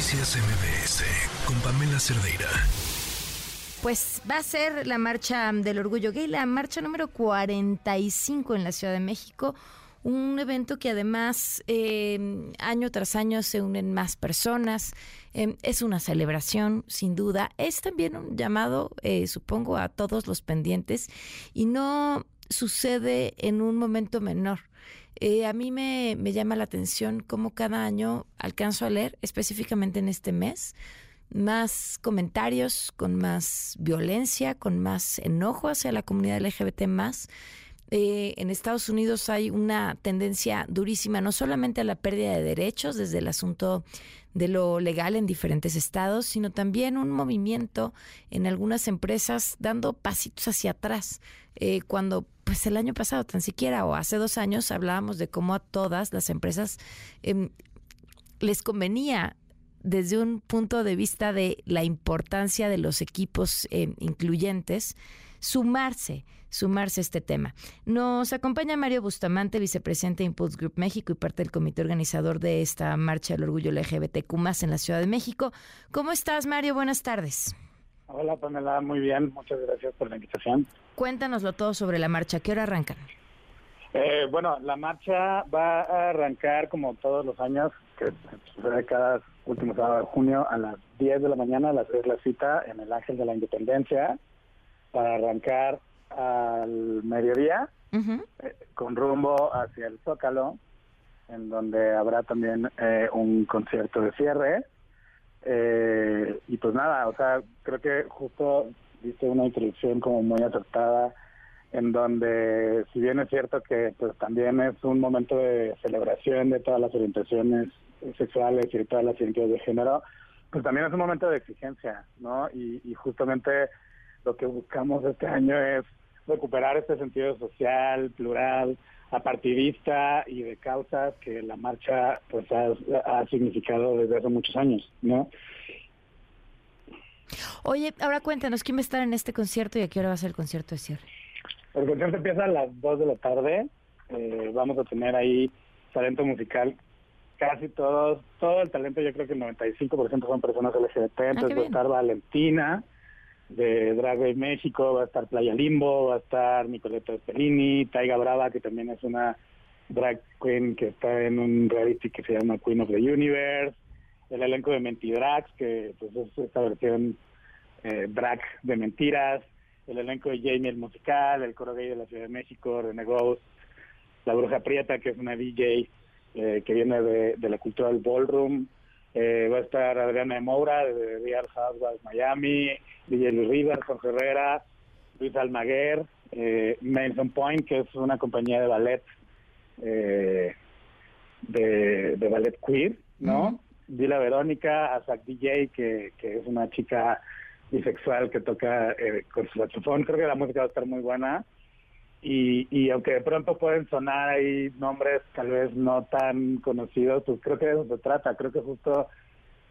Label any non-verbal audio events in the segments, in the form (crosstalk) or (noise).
Noticias MBS con Pamela Cerdeira. Pues va a ser la marcha del orgullo gay, la marcha número 45 en la Ciudad de México. Un evento que además eh, año tras año se unen más personas. Eh, es una celebración, sin duda. Es también un llamado, eh, supongo, a todos los pendientes y no sucede en un momento menor. Eh, a mí me, me llama la atención cómo cada año alcanzo a leer, específicamente en este mes, más comentarios con más violencia, con más enojo hacia la comunidad LGBT más. Eh, en Estados Unidos hay una tendencia durísima, no solamente a la pérdida de derechos desde el asunto de lo legal en diferentes estados, sino también un movimiento en algunas empresas dando pasitos hacia atrás. Eh, cuando pues el año pasado tan siquiera o hace dos años hablábamos de cómo a todas las empresas em, les convenía desde un punto de vista de la importancia de los equipos em, incluyentes sumarse, sumarse a este tema. Nos acompaña Mario Bustamante, vicepresidente de Impulse Group México y parte del comité organizador de esta marcha del orgullo LGBTQ en la Ciudad de México. ¿Cómo estás, Mario? Buenas tardes. Hola, Pamela, muy bien. Muchas gracias por la invitación. Cuéntanoslo todo sobre la marcha. ¿Qué hora arrancan? Eh, bueno, la marcha va a arrancar como todos los años, que sucede cada último sábado de junio a las 10 de la mañana, a las 3 la cita en el Ángel de la Independencia, para arrancar al mediodía, eh, con rumbo hacia el Zócalo, en donde habrá también eh, un concierto de cierre. Eh, y pues nada, o sea, creo que justo viste una introducción como muy acertada, en donde si bien es cierto que pues también es un momento de celebración de todas las orientaciones sexuales y de todas las identidades de género, pues también es un momento de exigencia, ¿no? Y, y justamente lo que buscamos este año es recuperar este sentido social, plural, apartidista y de causas que la marcha pues ha, significado desde hace muchos años, ¿no? Oye, ahora cuéntanos, ¿quién va a estar en este concierto y a qué hora va a ser el concierto de cierre? El concierto empieza a las 2 de la tarde. Eh, vamos a tener ahí talento musical. Casi todos, todo el talento, yo creo que el 95% son personas LGBT. Ah, entonces va a estar Valentina, de Drag Race México, va a estar Playa Limbo, va a estar Nicoleta Espellini, Taiga Brava, que también es una drag queen que está en un reality que se llama Queen of the Universe, el elenco de Mentidrags, que pues, es esta versión eh, drag de mentiras, el elenco de Jamie el musical, el coro gay de la Ciudad de México, René Ghost, la Bruja Prieta, que es una DJ eh, que viene de, de la cultura del ballroom, eh, va a estar Adriana de Moura de Real Housewives Miami, DJ Luis Rivers, Jorge Herrera, Luis Almaguer, eh, Mason Point, que es una compañía de ballet, eh, de, ballet queer, ¿no? Dila Verónica, Azak DJ, que, que es una chica bisexual que toca eh, con su saxofón. Creo que la música va a estar muy buena. Y, y aunque de pronto pueden sonar ahí nombres tal vez no tan conocidos, pues creo que de eso se trata. Creo que justo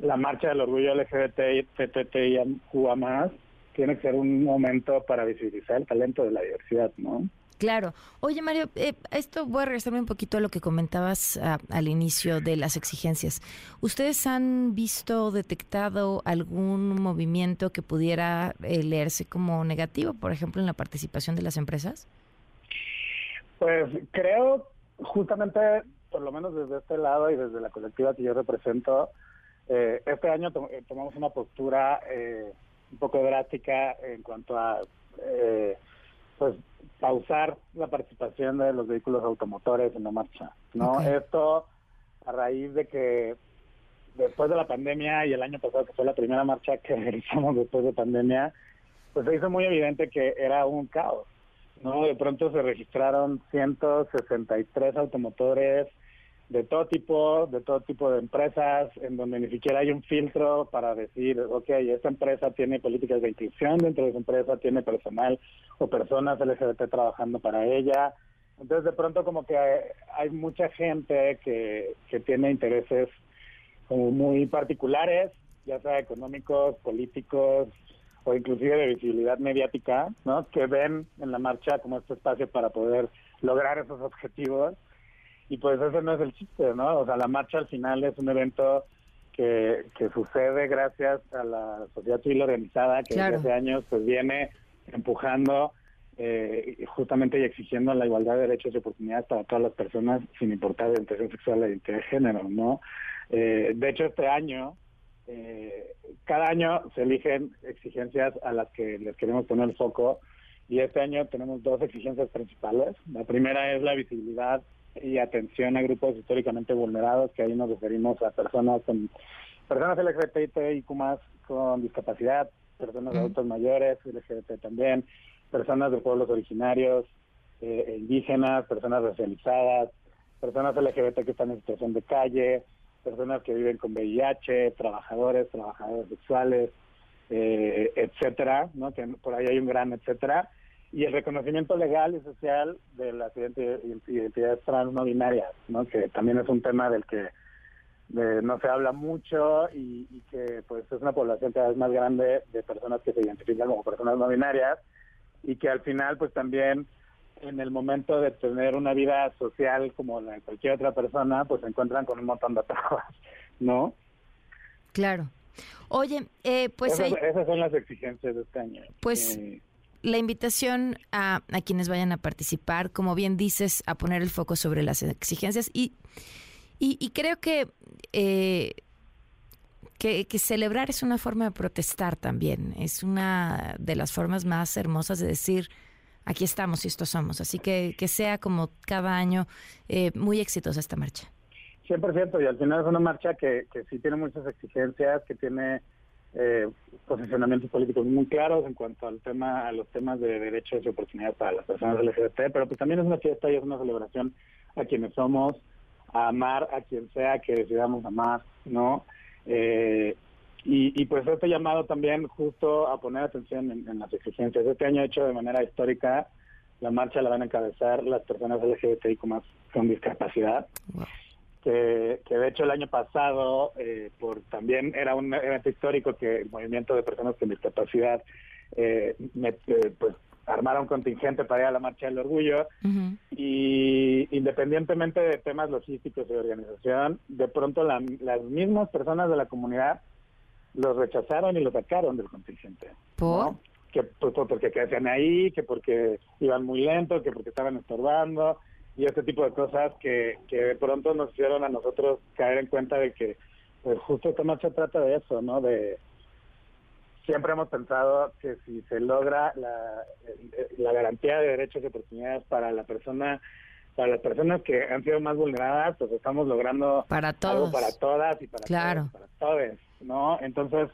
la marcha del orgullo LGBT y más tiene que ser un momento para visibilizar el talento de la diversidad, ¿no? Claro. Oye, Mario, eh, esto voy a regresarme un poquito a lo que comentabas al inicio de las exigencias. ¿Ustedes han visto, detectado algún movimiento que pudiera eh, leerse como negativo, por ejemplo, en la participación de las empresas? Pues creo, justamente, por lo menos desde este lado y desde la colectiva que yo represento, eh, este año eh, tomamos una postura eh, un poco drástica en cuanto a pues pausar la participación de los vehículos automotores en la marcha. no Esto a raíz de que después de la pandemia y el año pasado que fue la primera marcha que (laughs) realizamos después de pandemia, pues se hizo muy evidente que era un caos. ¿No? De pronto se registraron 163 automotores de todo tipo, de todo tipo de empresas, en donde ni siquiera hay un filtro para decir, ok, esta empresa tiene políticas de inclusión dentro de esa empresa, tiene personal o personas LGBT trabajando para ella. Entonces, de pronto como que hay, mucha gente que, que tiene intereses muy particulares, ya sea económicos, políticos, o inclusive de visibilidad mediática, ¿no? Que ven en la marcha como este espacio para poder lograr esos objetivos. Y pues ese no es el chiste, ¿no? O sea, la marcha al final es un evento que, que sucede gracias a la sociedad civil organizada que desde hace años pues viene empujando eh, justamente y exigiendo la igualdad de derechos y oportunidades para todas las personas sin importar la orientación sexual e identidad de género, ¿no? Eh, de hecho, este año, eh, cada año se eligen exigencias a las que les queremos poner el foco y este año tenemos dos exigencias principales. La primera es la visibilidad y atención a grupos históricamente vulnerados, que ahí nos referimos a personas con personas LGBTIQ más con discapacidad, personas adultos mayores, LGBT también, personas de pueblos originarios, eh, indígenas, personas racializadas, personas LGBT que están en situación de calle, personas que viven con VIH, trabajadores, trabajadoras sexuales, eh, etcétera, ¿no? Que por ahí hay un gran etcétera. Y el reconocimiento legal y social de las identidades trans no binarias, ¿no? Que también es un tema del que no se habla mucho y, y, que pues es una población cada vez más grande de personas que se identifican como personas no binarias y que al final pues también en el momento de tener una vida social como la de cualquier otra persona, pues se encuentran con un montón de trabas, ¿no? Claro. Oye, eh, pues... Esas, son las exigencias de este año. Pues... Eh, la invitación a, a, quienes vayan a participar, como bien dices, a poner el foco sobre las exigencias y, y, creo que, eh, que, que celebrar es una forma de protestar también, es una de las formas más hermosas de decir, aquí estamos y esto somos. Así que que sea como cada año eh, muy exitosa esta marcha. 100%, y al final es una marcha que, que sí tiene muchas exigencias, que tiene eh, posicionamientos políticos muy claros en cuanto al tema a los temas de derechos y oportunidades para las personas LGBT, pero pues también es una fiesta y es una celebración a quienes somos, a amar a quien sea que decidamos amar, ¿no? Eh, y, pues este llamado también justo a poner atención en, las exigencias. Este año hecho de manera histórica, la marcha la van a encabezar las personas LGBTI con, discapacidad. Que, que, de hecho el año pasado, eh, por también era un evento histórico que el movimiento de personas con discapacidad eh, eh pues armara un contingente para ir a la marcha del orgullo y independientemente de temas logísticos y de organización, de pronto las mismas personas de la comunidad los rechazaron y los sacaron del contingente. ¿Por? Que pues, porque quedaban ahí, que porque iban muy lento, que porque estaban estorbando y este tipo de cosas que, que de pronto nos hicieron a nosotros caer en cuenta de que pues justo esta marcha trata de eso, ¿no? De siempre hemos pensado que si se logra la, la garantía de derechos y oportunidades para la persona para las personas que han sido más vulneradas, pues estamos logrando para todos. algo para todas y para claro. para todos, ¿no? Entonces,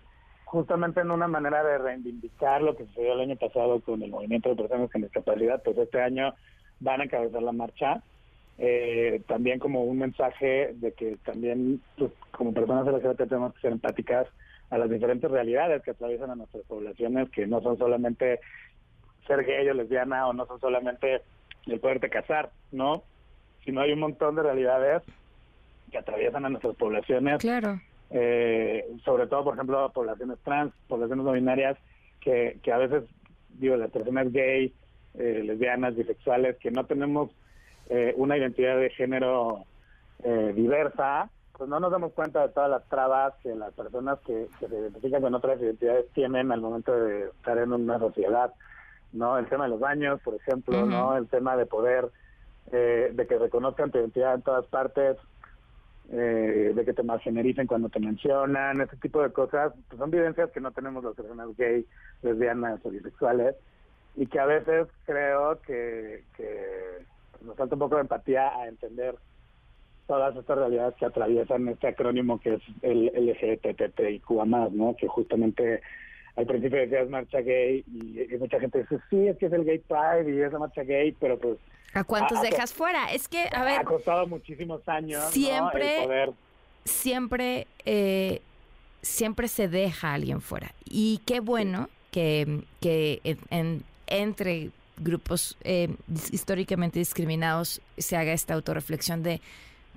justamente en una manera de reivindicar lo que sucedió el año pasado con el movimiento de personas con discapacidad, pues este año van a encabezar la marcha. Eh, también como un mensaje de que también pues, como personas LGBT tenemos que ser empáticas a las diferentes realidades que atraviesan a nuestras poblaciones, que no son solamente ser gay o lesbiana o no son solamente el poderte casar, ¿no? Sino hay un montón de realidades que atraviesan a nuestras poblaciones. Claro. Eh, sobre todo, por ejemplo, poblaciones trans, poblaciones no binarias, que, que a veces, digo, las personas gay, eh, lesbianas, bisexuales, que no tenemos eh, una identidad de género diversa, pues no nos damos cuenta de todas las trabas que las personas que, que se identifican con otras identidades tienen al momento de estar en una sociedad. ¿no? El tema de los baños, por ejemplo, ¿no? El tema de poder, eh, de que reconozcan tu identidad en todas partes, eh, de que te margenericen cuando te mencionan, ese tipo de cosas, pues son vivencias que no tenemos las personas gay, lesbianas o bisexuales, y que a veces creo que, que nos falta un poco de empatía a entender todas estas realidades que atraviesan este acrónimo que es el LGBTTIQ+, ¿no? Que justamente al principio decías marcha gay y, mucha gente dice, sí, es que es el gay pride y es la marcha gay, pero pues... ¿A cuántos dejas fuera? Es que, a ver... Ha costado muchísimos años siempre, poder... Siempre, eh, siempre se deja a alguien fuera. Y qué bueno que, que en, entre grupos eh, históricamente discriminados se haga esta autorreflexión de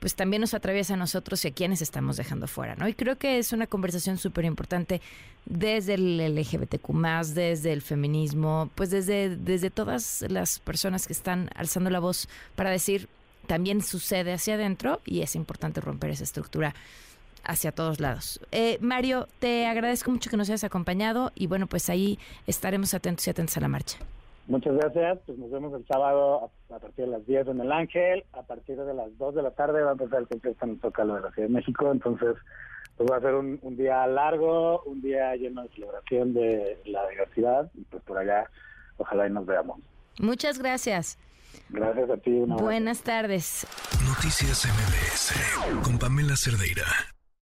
pues también nos atraviesa a nosotros y a quienes estamos dejando fuera, ¿no? Y creo que es una conversación súper importante desde el LGBTQ+, desde el feminismo, pues desde, desde todas las personas que están alzando la voz para decir, también sucede hacia adentro y es importante romper esa estructura hacia todos lados. Eh, Mario, te agradezco mucho que nos hayas acompañado y bueno, pues ahí estaremos atentos y atentos a la marcha. Muchas gracias, pues nos vemos el sábado a, partir de las 10 en el Ángel, a partir de las 2 de la tarde va a empezar el concierto en el Zócalo de la Ciudad de México, entonces pues va a ser un, un día largo, un día lleno de celebración de la diversidad y pues por allá ojalá y nos veamos. Muchas gracias. Gracias a ti. Buenas tardes. Noticias MBS con Pamela Cerdeira.